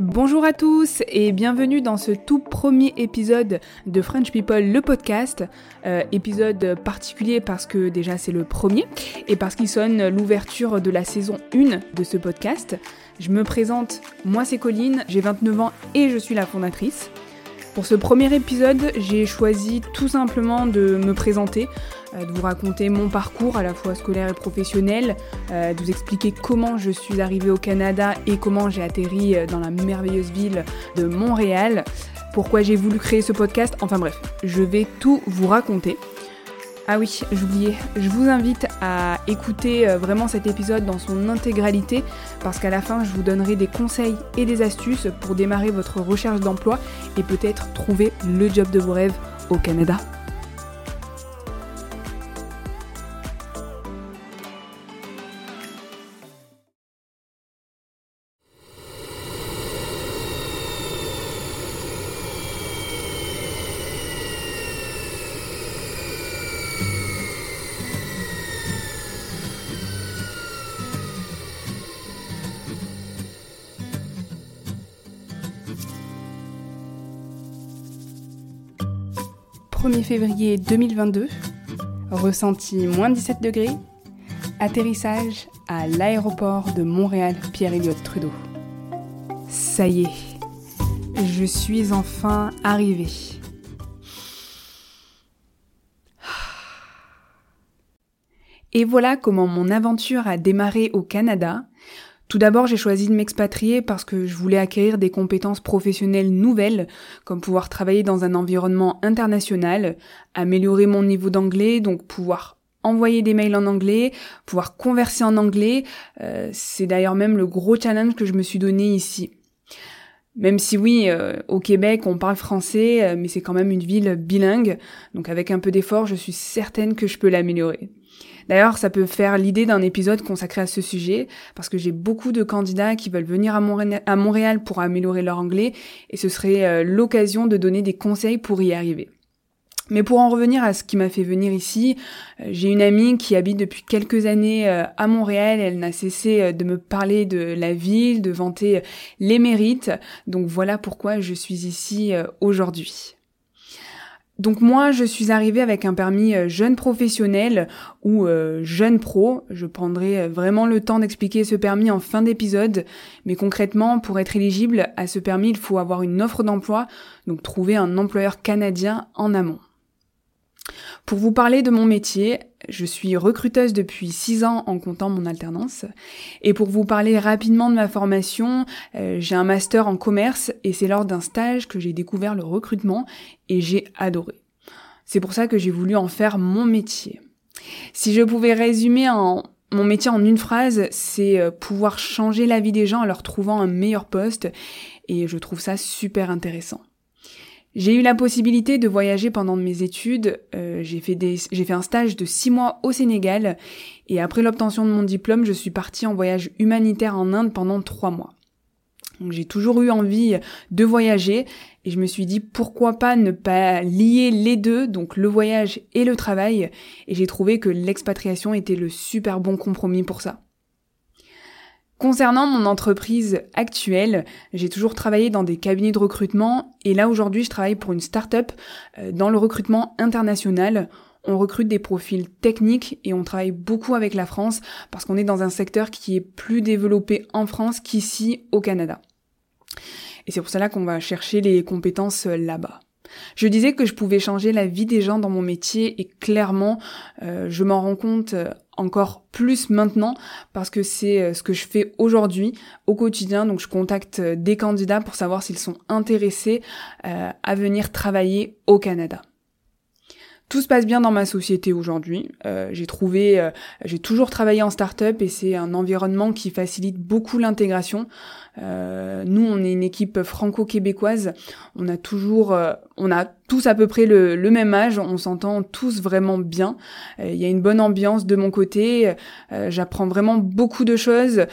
Bonjour à tous et bienvenue dans ce tout premier épisode de French People, le podcast. Euh, épisode particulier parce que déjà c'est le premier et parce qu'il sonne l'ouverture de la saison 1 de ce podcast. Je me présente, moi c'est Colline, j'ai 29 ans et je suis la fondatrice. Pour ce premier épisode, j'ai choisi tout simplement de me présenter, euh, de vous raconter mon parcours à la fois scolaire et professionnel, euh, de vous expliquer comment je suis arrivée au Canada et comment j'ai atterri euh, dans la merveilleuse ville de Montréal, pourquoi j'ai voulu créer ce podcast, enfin bref, je vais tout vous raconter. Ah oui, j'oubliais, je vous invite à écouter euh, vraiment cet épisode dans son intégralité parce qu'à la fin je vous donnerai des conseils et des astuces pour démarrer votre recherche d'emploi et peut-être trouver le job de vos rêves au Canada. « 1er février 2022, ressenti moins 17 degrés, atterrissage à l'aéroport de Montréal Pierre-Éliott Trudeau. Ça y est, je suis enfin arrivée. Et voilà comment mon aventure a démarré au Canada. Tout d'abord, j'ai choisi de m'expatrier parce que je voulais acquérir des compétences professionnelles nouvelles, comme pouvoir travailler dans un environnement international, améliorer mon niveau d'anglais, donc pouvoir envoyer des mails en anglais, pouvoir converser en anglais. Euh, c'est d'ailleurs même le gros challenge que je me suis donné ici. Même si oui, euh, au Québec, on parle français, euh, mais c'est quand même une ville bilingue, donc avec un peu d'effort, je suis certaine que je peux l'améliorer. D'ailleurs, ça peut faire l'idée d'un épisode consacré à ce sujet, parce que j'ai beaucoup de candidats qui veulent venir à, Montréal pour améliorer leur anglais, et ce serait euh, l'occasion de donner des conseils pour y arriver. Mais pour en revenir à ce qui m'a fait venir ici, euh, j'ai une amie qui habite depuis quelques années euh, à Montréal. Elle n'a cessé de me parler de la ville, de vanter les mérites. Donc voilà pourquoi je suis ici aujourd'hui. Donc moi, je suis arrivée avec un permis euh, jeune professionnel ou euh, jeune pro. Je prendrai euh, vraiment le temps d'expliquer ce permis en fin d'épisode. Mais concrètement, pour être éligible à ce permis, il faut avoir une offre d'emploi, donc trouver un employeur canadien en amont. Pour vous parler de mon métier, je suis recruteuse depuis 6 ans en comptant mon alternance. Et pour vous parler rapidement de ma formation, euh, j'ai un master en commerce et c'est lors d'un stage que j'ai découvert le recrutement et j'ai adoré. C'est pour ça que j'ai voulu en faire mon métier. Si je pouvais résumer mon métier en une phrase, c'est euh, pouvoir changer la vie des gens en leur trouvant un meilleur poste et je trouve ça super intéressant. J'ai eu la possibilité de voyager pendant mes études. Euh, j'ai fait j'ai fait un stage de six mois au Sénégal et après l'obtention de mon diplôme, je suis partie en voyage humanitaire en Inde pendant trois mois. Donc j'ai toujours eu envie de voyager et je me suis dit pourquoi pas ne pas lier les deux, donc le voyage et le travail. Et j'ai trouvé que l'expatriation était le super bon compromis pour ça. Concernant mon entreprise actuelle, j'ai toujours travaillé dans des cabinets de recrutement et là aujourd'hui je travaille pour une start-up euh, dans le recrutement international. On recrute des profils techniques et on travaille beaucoup avec la France parce qu'on est dans un secteur qui est plus développé en France qu'ici au Canada. Et c'est pour cela qu'on va chercher les compétences là-bas. Je disais que je pouvais changer la vie des gens dans mon métier et clairement, euh, je m'en rends compte euh, encore plus maintenant parce que c'est euh, ce que je fais aujourd'hui au quotidien. Donc je contacte des candidats pour savoir s'ils sont intéressés à venir travailler au Canada. Tout se passe bien dans ma société aujourd'hui. Euh, j'ai trouvé, euh, j'ai toujours travaillé en start-up et c'est un environnement qui facilite beaucoup l'intégration. Euh, nous, on est une équipe franco-québécoise. On a toujours, on a tous à peu près le, même âge. On s'entend tous vraiment bien. Il y a une bonne ambiance de mon côté. J'apprends vraiment beaucoup de choses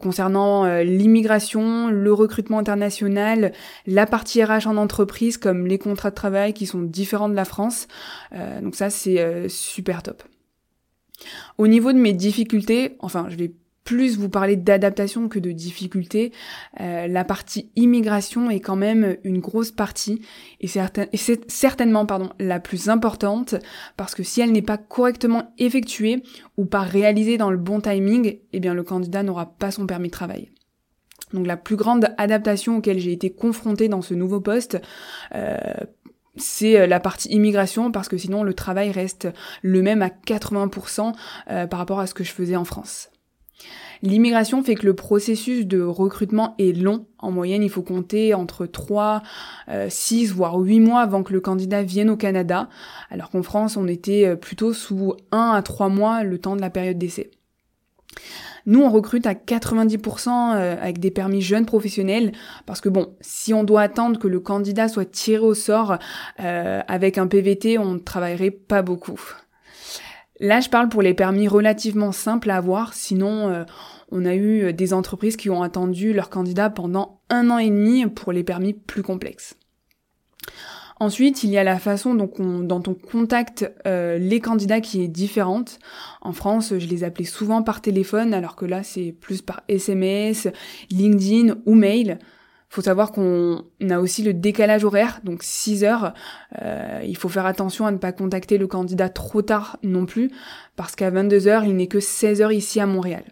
concernant l'immigration, le recrutement international, la partie RH en entreprise, comme les contrats de travail qui sont différents de la France. Euh, donc ça, c'est euh, super top. Au niveau de mes difficultés, enfin, je vais plus vous parler d'adaptation que de difficulté. Euh, la partie immigration est quand même une grosse partie et, c'est certainement pardon, la plus importante parce que si elle n'est pas correctement effectuée ou pas réalisée dans le bon timing, eh bien le candidat n'aura pas son permis de travail. Donc la plus grande adaptation auquel j'ai été confrontée dans ce nouveau poste, euh, c'est euh, la partie immigration parce que sinon le travail reste le même à 80% par rapport à ce que je faisais en France. L'immigration fait que le processus de recrutement est long. En moyenne, il faut compter entre 3, 6, euh, voire 8 mois avant que le candidat vienne au Canada, alors qu'en France, on était euh, plutôt sous 1 à 3 mois le temps de la période d'essai. Nous, on recrute à 90% euh, avec des permis jeunes professionnels parce que bon, si on doit attendre que le candidat soit tiré au sort avec un PVT, on ne travaillerait pas beaucoup. Là, je parle pour les permis relativement simples à avoir, sinon euh, on a eu euh, des entreprises qui ont attendu leurs candidats pendant un an et demi pour les permis plus complexes. Ensuite, il y a la façon dont on, contacte euh, les candidats qui est différente. En France, je les appelais souvent par téléphone, alors que là, c'est plus par SMS, LinkedIn ou mail faut savoir qu'on a aussi le décalage horaire, donc 6 heures. Euh, il faut faire attention à ne pas contacter le candidat trop tard non plus, parce qu'à 22 heures, il n'est que 16 heures ici à Montréal.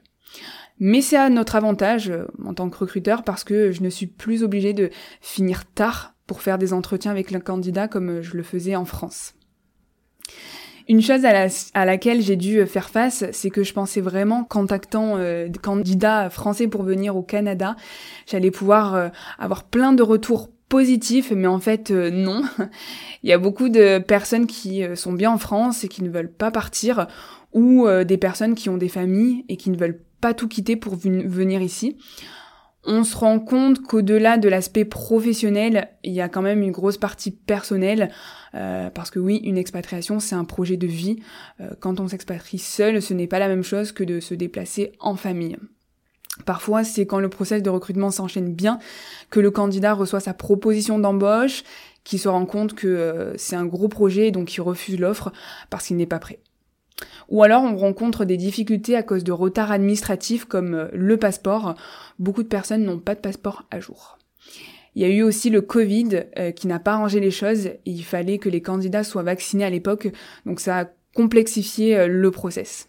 Mais c'est à notre avantage euh, en tant que recruteur parce que je ne suis plus obligée de finir tard pour faire des entretiens avec le candidat comme je le faisais en France. Une chose à, laquelle j'ai dû faire face, c'est que je pensais vraiment contactant euh, candidats français pour venir au Canada, j'allais pouvoir euh, avoir plein de retours positifs, mais en fait euh, non. Il y a beaucoup de personnes qui sont bien en France et qui ne veulent pas partir, ou des personnes qui ont des familles et qui ne veulent pas tout quitter pour venir ici on se rend compte qu'au-delà de l'aspect professionnel, il y a quand même une grosse partie personnelle, euh, parce que oui, une expatriation, c'est un projet de vie. Euh, quand on s'expatrie seul, ce n'est pas la même chose que de se déplacer en famille. Parfois, c'est quand le process de recrutement s'enchaîne bien que le candidat reçoit sa proposition d'embauche, qu'il se rend compte que euh, c'est un gros projet et donc il refuse l'offre parce qu'il n'est pas prêt. Ou alors on rencontre des difficultés à cause de retards administratifs comme euh, le passeport. Beaucoup de personnes n'ont pas de passeport à jour. Il y a eu aussi le Covid euh, qui n'a pas arrangé les choses. il fallait que les candidats soient vaccinés à l'époque, donc ça a complexifié euh, le process.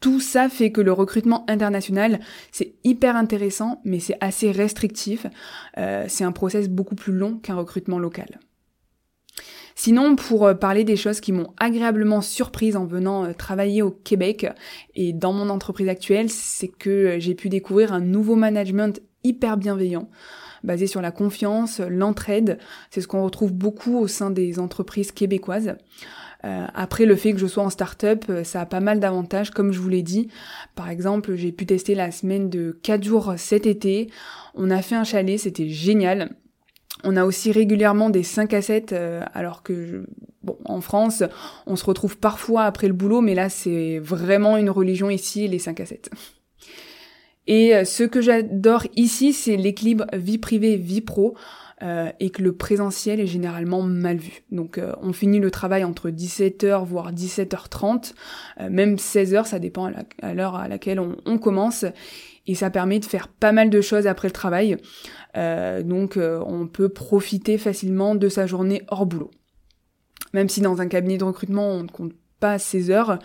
Tout ça fait que le recrutement international, c'est hyper intéressant, mais c'est assez restrictif. c'est un process beaucoup plus long qu'un recrutement local. Sinon, pour euh, parler des choses qui m'ont agréablement surprise en venant euh, travailler au Québec et dans mon entreprise actuelle, c'est que euh, j'ai pu découvrir un nouveau management hyper bienveillant basé sur la confiance, l'entraide. C'est ce qu'on retrouve beaucoup au sein des entreprises québécoises. après, le fait que je sois en start-up, ça a pas mal d'avantages, comme je vous l'ai dit. Par exemple, j'ai pu tester la semaine de 4 jours cet été. On a fait un chalet, c'était génial. On a aussi régulièrement des 5 à 7, euh, alors que bon, en France, on se retrouve parfois après le boulot, mais là c'est vraiment une religion ici, les 5 à 7. Et euh, ce que j'adore ici, c'est l'équilibre vie privée, vie pro. Euh, et que le présentiel est généralement mal vu. Donc on finit le travail entre 17h voire 17h30, même 16h, ça dépend à l'heure à, laquelle on, commence et ça permet de faire pas mal de choses après le travail. Euh, donc euh, on peut profiter facilement de sa journée hors boulot. Même si dans un cabinet de recrutement on ne compte pas ses heures,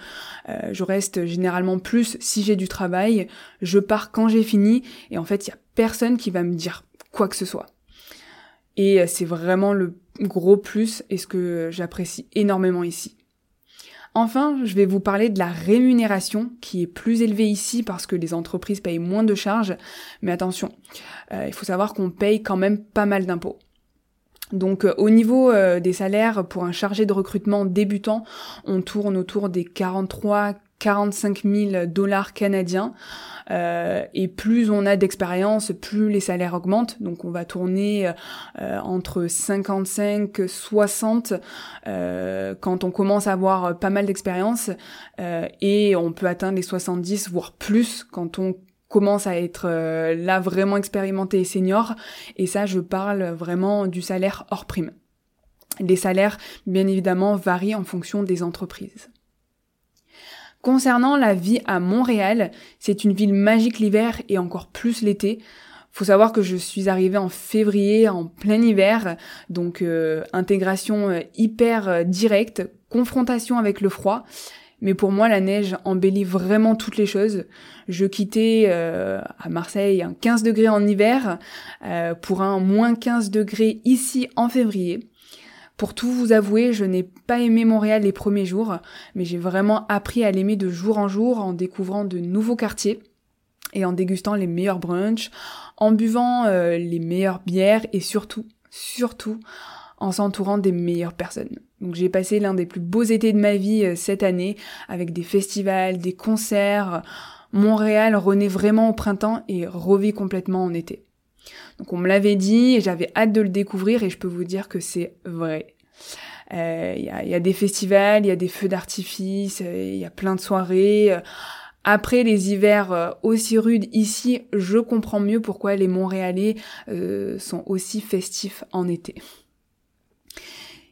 euh, je reste généralement plus si j'ai du travail, je pars quand j'ai fini et en fait il y a personne qui va me dire quoi que ce soit. Et c'est vraiment le gros plus et ce que j'apprécie énormément ici. Enfin, je vais vous parler de la rémunération qui est plus élevée ici parce que les entreprises payent moins de charges. Mais attention, euh, il faut savoir qu'on paye quand même pas mal d'impôts. Donc euh, au niveau euh, des salaires pour un chargé de recrutement débutant, on tourne autour des 43 45 000 dollars canadiens. Euh, et plus on a d'expérience, plus les salaires augmentent. Donc on va tourner euh, entre 55, 60 euh, quand on commence à avoir pas mal d'expérience. et on peut atteindre les 70, voire plus quand on commence à être là vraiment expérimenté et senior. Et ça, je parle vraiment du salaire hors prime. Les salaires, bien évidemment, varient en fonction des entreprises. Concernant la vie à Montréal, c'est une ville magique l'hiver et encore plus l'été. Faut savoir que je suis arrivée en février, en plein hiver, donc euh, intégration euh, hyper euh, directe, confrontation avec le froid. Mais pour moi, la neige embellit vraiment toutes les choses. Je quittais à Marseille un 15 degrés en hiver pour un moins 15 degrés ici en février. Pour tout vous avouer, je n'ai pas aimé Montréal les premiers jours, mais j'ai vraiment appris à l'aimer de jour en jour en découvrant de nouveaux quartiers et en dégustant les meilleurs brunchs, en buvant euh, les meilleures bières et surtout, surtout, en s'entourant des meilleures personnes. Donc j'ai passé l'un des plus beaux étés de ma vie euh, cette année avec des festivals, des concerts. Montréal renaît vraiment au printemps et revit complètement en été. Donc on me l'avait dit et j'avais hâte de le découvrir et je peux vous dire que c'est vrai. Il euh, y, a, des festivals, il y a des feux d'artifice, il euh, y a plein de soirées. Après les hivers euh, aussi rudes ici, je comprends mieux pourquoi les Montréalais sont aussi festifs en été.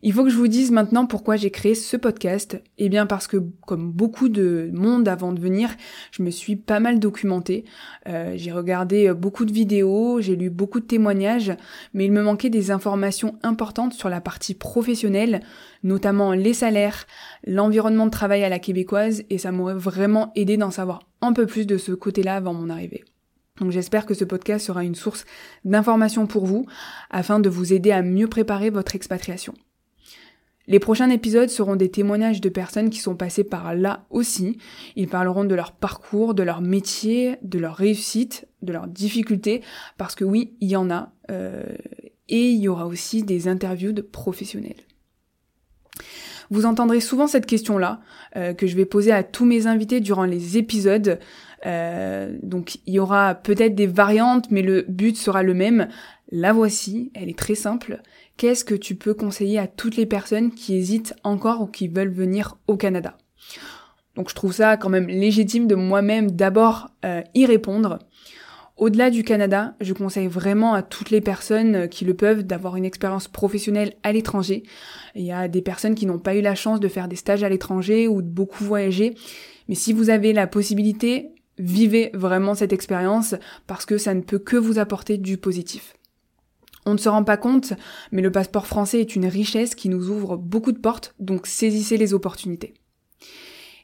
Il faut que je vous dise maintenant pourquoi j'ai créé ce podcast. Eh bien parce que comme beaucoup de monde avant de venir, je me suis pas mal documentée. Euh, j'ai regardé beaucoup de vidéos, j'ai lu beaucoup de témoignages, mais il me manquait des informations importantes sur la partie professionnelle, notamment les salaires, l'environnement de travail à la québécoise, et ça m'aurait vraiment aidé d'en savoir un peu plus de ce côté-là avant mon arrivée. Donc j'espère que ce podcast sera une source d'informations pour vous, afin de vous aider à mieux préparer votre expatriation. Les prochains épisodes seront des témoignages de personnes qui sont passées par là aussi. Ils parleront de leur parcours, de leur métier, de leur réussite, de leurs difficultés, parce que oui, il y en a. Euh, et il y aura aussi des interviews de professionnels. Vous entendrez souvent cette question-là, euh, que je vais poser à tous mes invités durant les épisodes. Euh, donc il y aura peut-être des variantes, mais le but sera le même. La voici, elle est très simple qu'est-ce que tu peux conseiller à toutes les personnes qui hésitent encore ou qui veulent venir au Canada? Donc je trouve ça quand même légitime de moi-même d'abord euh, y répondre. Au-delà du Canada, je conseille vraiment à toutes les personnes qui le peuvent d'avoir une expérience professionnelle à l'étranger. Il y a des personnes qui n'ont pas eu la chance de faire des stages à l'étranger ou de beaucoup voyager. Mais si vous avez la possibilité, vivez vraiment cette expérience parce que ça ne peut que vous apporter du positif. On ne se rend pas compte, mais le passeport français est une richesse qui nous ouvre beaucoup de portes, donc saisissez les opportunités.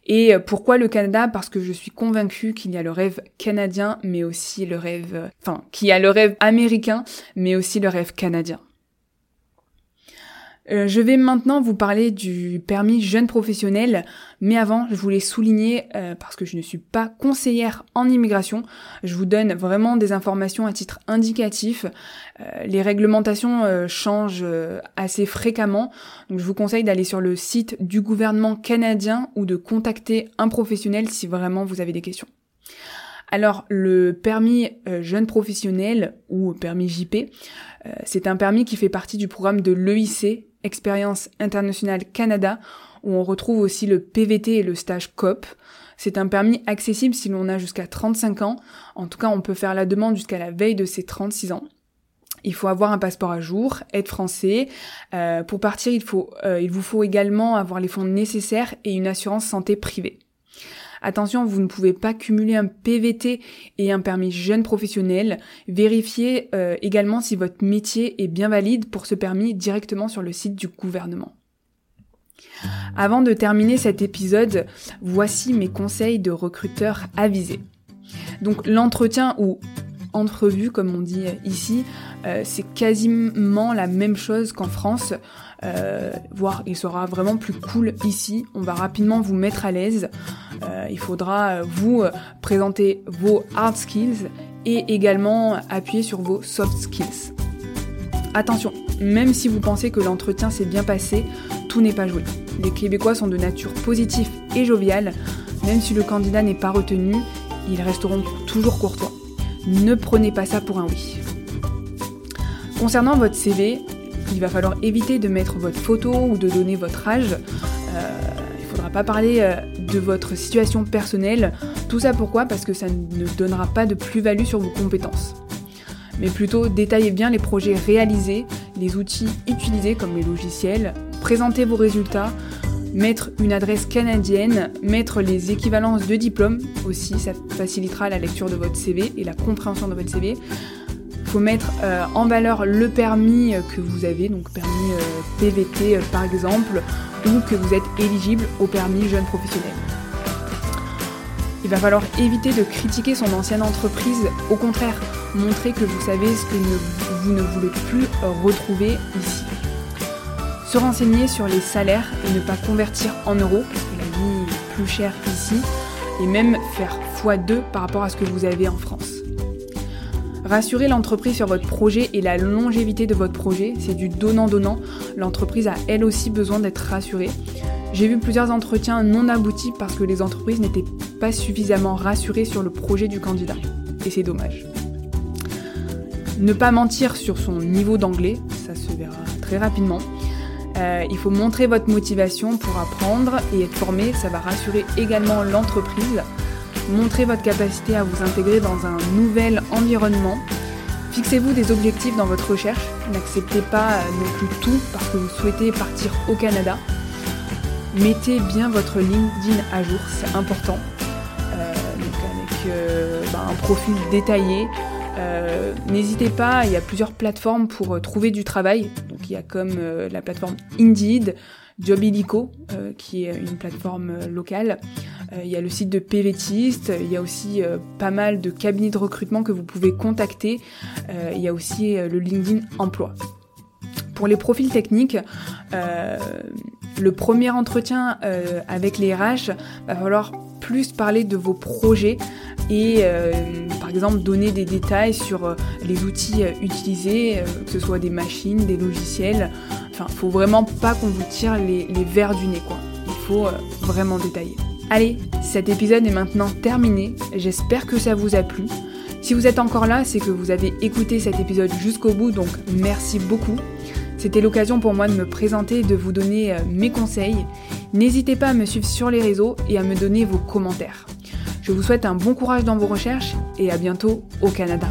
Et pourquoi le Canada? Parce que je suis convaincue qu'il y a le rêve canadien, mais aussi le rêve, enfin, qu'il y a le rêve américain, mais aussi le rêve canadien. Euh, je vais maintenant vous parler du permis jeune professionnel, mais avant, je voulais souligner, euh, parce que je ne suis pas conseillère en immigration, je vous donne vraiment des informations à titre indicatif. Euh, les réglementations changent assez fréquemment, donc je vous conseille d'aller sur le site du gouvernement canadien ou de contacter un professionnel si vraiment vous avez des questions. Alors le permis jeune professionnel ou permis JP, c'est un permis qui fait partie du programme de l'EIC Expérience internationale Canada, où on retrouve aussi le PVT et le stage COP. C'est un permis accessible si l'on a jusqu'à 35 ans. En tout cas, on peut faire la demande jusqu'à la veille de ses 36 ans. Il faut avoir un passeport à jour, être français. Euh, pour partir, il, euh, il vous faut également avoir les fonds nécessaires et une assurance santé privée. Attention, vous ne pouvez pas cumuler un PVT et un permis jeune professionnel. Vérifiez euh, également si votre métier est bien valide pour ce permis directement sur le site du gouvernement. Avant de terminer cet épisode, voici mes conseils de recruteur avisé. Donc l'entretien ou entrevue comme on dit ici, euh, c'est quasiment la même chose qu'en France. Euh, voire il sera vraiment plus cool ici. On va rapidement vous mettre à l'aise. Euh, il faudra vous présenter vos hard skills et également appuyer sur vos soft skills. Attention, même si vous pensez que l'entretien s'est bien passé, tout n'est pas joué. Les Québécois sont de nature positive et joviale. Même si le candidat n'est pas retenu, ils resteront toujours courtois. Ne prenez pas ça pour un oui. Concernant votre CV, il va falloir éviter de mettre votre photo ou de donner votre âge. Euh, il ne faudra pas parler euh, de votre situation personnelle. Tout ça pourquoi? Parce que ça ne donnera pas de plus-value sur vos compétences. Mais plutôt détaillez bien les projets réalisés, les outils utilisés comme les logiciels, présentez vos résultats, mettre une adresse canadienne, mettre les équivalences de diplômes aussi, ça facilitera la lecture de votre CV et la compréhension de votre CV. Il faut mettre euh, en valeur le permis que vous avez, donc permis euh, PVT euh, par exemple, ou que vous êtes éligible au permis jeune professionnel. Il va falloir éviter de critiquer son ancienne entreprise, au contraire, montrer que vous savez ce que vous ne voulez plus retrouver ici. Se renseigner sur les salaires et ne pas convertir en euros, parce que la vie est plus chère ici, et même faire x2 par rapport à ce que vous avez en France. Rassurer l'entreprise sur votre projet et la longévité de votre projet, c'est du donnant-donnant. L'entreprise a elle aussi besoin d'être rassurée. J'ai vu plusieurs entretiens non aboutis parce que les entreprises n'étaient pas suffisamment rassurées sur le projet du candidat. Et c'est dommage. Ne pas mentir sur son niveau d'anglais, ça se verra très rapidement. Euh, il faut montrer votre motivation pour apprendre et être formé, ça va rassurer également l'entreprise. Montrez votre capacité à vous intégrer dans un nouvel environnement. Fixez-vous des objectifs dans votre recherche. N'acceptez pas non plus tout parce que vous souhaitez partir au Canada. Mettez bien votre LinkedIn à jour, c'est important. Euh, donc avec euh, bah, un profil détaillé. Euh, n'hésitez pas, il y a plusieurs plateformes pour trouver du travail. Donc il y a comme la plateforme Indeed, Jobilico, qui est une plateforme locale. il y a le site de PVTist, il y a aussi pas mal de cabinets de recrutement que vous pouvez contacter. il y a aussi le LinkedIn Emploi. Pour les profils techniques, le premier entretien euh, avec les RH, va falloir plus parler de vos projets et euh, par exemple donner des détails sur euh, les outils utilisés, que ce soit des machines, des logiciels. Enfin, faut vraiment pas qu'on vous tire les, les verres du nez quoi. Il faut vraiment détailler. Allez, cet épisode est maintenant terminé. J'espère que ça vous a plu. Si vous êtes encore là, c'est que vous avez écouté cet épisode jusqu'au bout, donc merci beaucoup. C'était l'occasion pour moi de me présenter de vous donner euh, mes conseils. N'hésitez pas à me suivre sur les réseaux et à me donner vos commentaires. Je vous souhaite un bon courage dans vos recherches et à bientôt au Canada.